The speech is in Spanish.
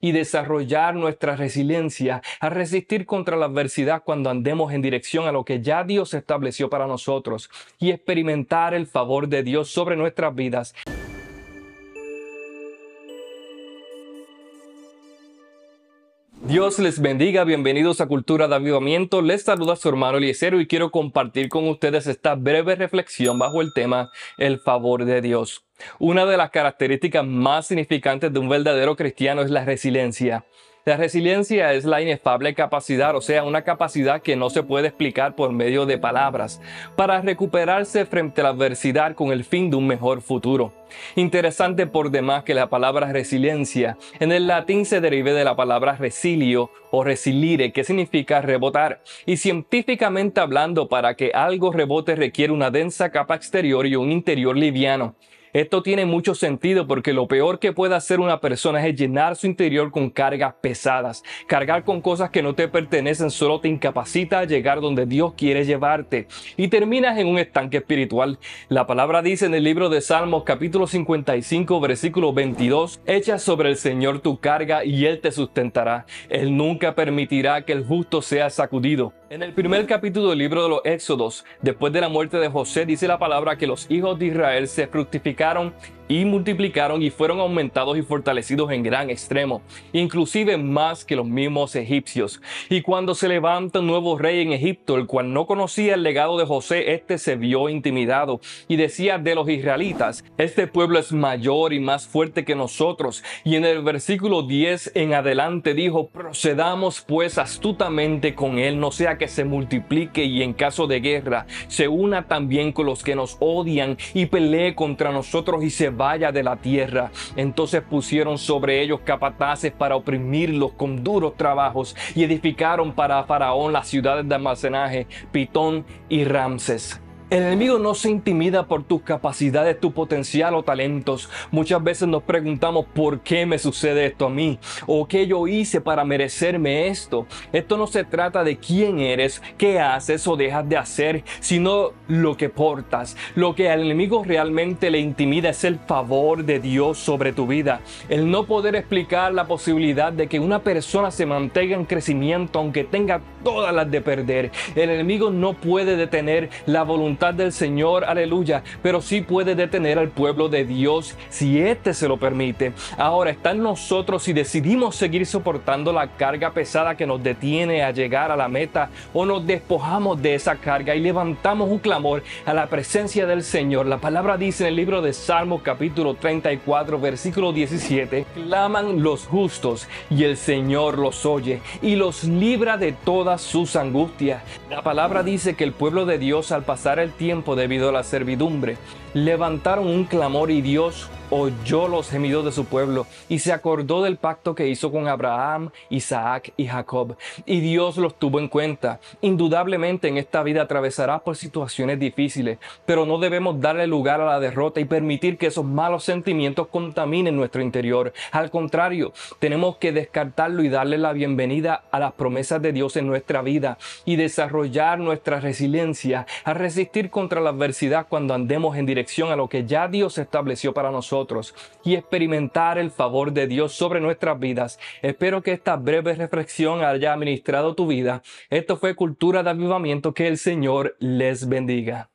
y desarrollar nuestra resiliencia a resistir contra la adversidad cuando andemos en dirección a lo que ya Dios estableció para nosotros y experimentar el favor de Dios sobre nuestras vidas. Dios les bendiga, bienvenidos a Cultura de Avivamiento. Les saluda su hermano Eliezer y quiero compartir con ustedes esta breve reflexión bajo el tema El favor de Dios. Una de las características más significantes de un verdadero cristiano es la resiliencia. La resiliencia es la inefable capacidad, o sea, una capacidad que no se puede explicar por medio de palabras, para recuperarse frente a la adversidad con el fin de un mejor futuro. Interesante por demás que la palabra resiliencia en el latín se derive de la palabra resilio o resilire, que significa rebotar. Y científicamente hablando, para que algo rebote requiere una densa capa exterior y un interior liviano. Esto tiene mucho sentido porque lo peor que puede hacer una persona es llenar su interior con cargas pesadas. Cargar con cosas que no te pertenecen solo te incapacita a llegar donde Dios quiere llevarte y terminas en un estanque espiritual. La palabra dice en el libro de Salmos capítulo 55 versículo 22, echa sobre el Señor tu carga y Él te sustentará. Él nunca permitirá que el justo sea sacudido. En el primer capítulo del libro de los Éxodos, después de la muerte de José, dice la palabra que los hijos de Israel se fructificaron y multiplicaron y fueron aumentados y fortalecidos en gran extremo, inclusive más que los mismos egipcios. Y cuando se levanta un nuevo rey en Egipto, el cual no conocía el legado de José, este se vio intimidado y decía de los israelitas, este pueblo es mayor y más fuerte que nosotros. Y en el versículo 10 en adelante dijo, procedamos pues astutamente con él, no sea que se multiplique y en caso de guerra se una también con los que nos odian y pelee contra nosotros y se vaya de la tierra. Entonces pusieron sobre ellos capataces para oprimirlos con duros trabajos y edificaron para Faraón las ciudades de almacenaje, Pitón y Ramses. El enemigo no se intimida por tus capacidades, tu potencial o talentos. Muchas veces nos preguntamos por qué me sucede esto a mí o qué yo hice para merecerme esto. Esto no se trata de quién eres, qué haces o dejas de hacer, sino lo que portas. Lo que al enemigo realmente le intimida es el favor de Dios sobre tu vida. El no poder explicar la posibilidad de que una persona se mantenga en crecimiento aunque tenga todas las de perder. El enemigo no puede detener la voluntad del Señor, aleluya, pero sí puede detener al pueblo de Dios si éste se lo permite. Ahora está nosotros si decidimos seguir soportando la carga pesada que nos detiene a llegar a la meta o nos despojamos de esa carga y levantamos un clamor a la presencia del Señor. La palabra dice en el libro de Salmos capítulo 34 versículo 17, claman los justos y el Señor los oye y los libra de todas sus angustias. La palabra dice que el pueblo de Dios al pasar el tiempo debido a la servidumbre levantaron un clamor y Dios oyó los gemidos de su pueblo y se acordó del pacto que hizo con Abraham, Isaac y Jacob. Y Dios los tuvo en cuenta. Indudablemente en esta vida atravesará por situaciones difíciles, pero no debemos darle lugar a la derrota y permitir que esos malos sentimientos contaminen nuestro interior. Al contrario, tenemos que descartarlo y darle la bienvenida a las promesas de Dios en nuestra vida y desarrollar nuestra resiliencia a resistir contra la adversidad cuando andemos en dirección a lo que ya Dios estableció para nosotros y experimentar el favor de Dios sobre nuestras vidas. Espero que esta breve reflexión haya ministrado tu vida. Esto fue Cultura de Avivamiento. Que el Señor les bendiga.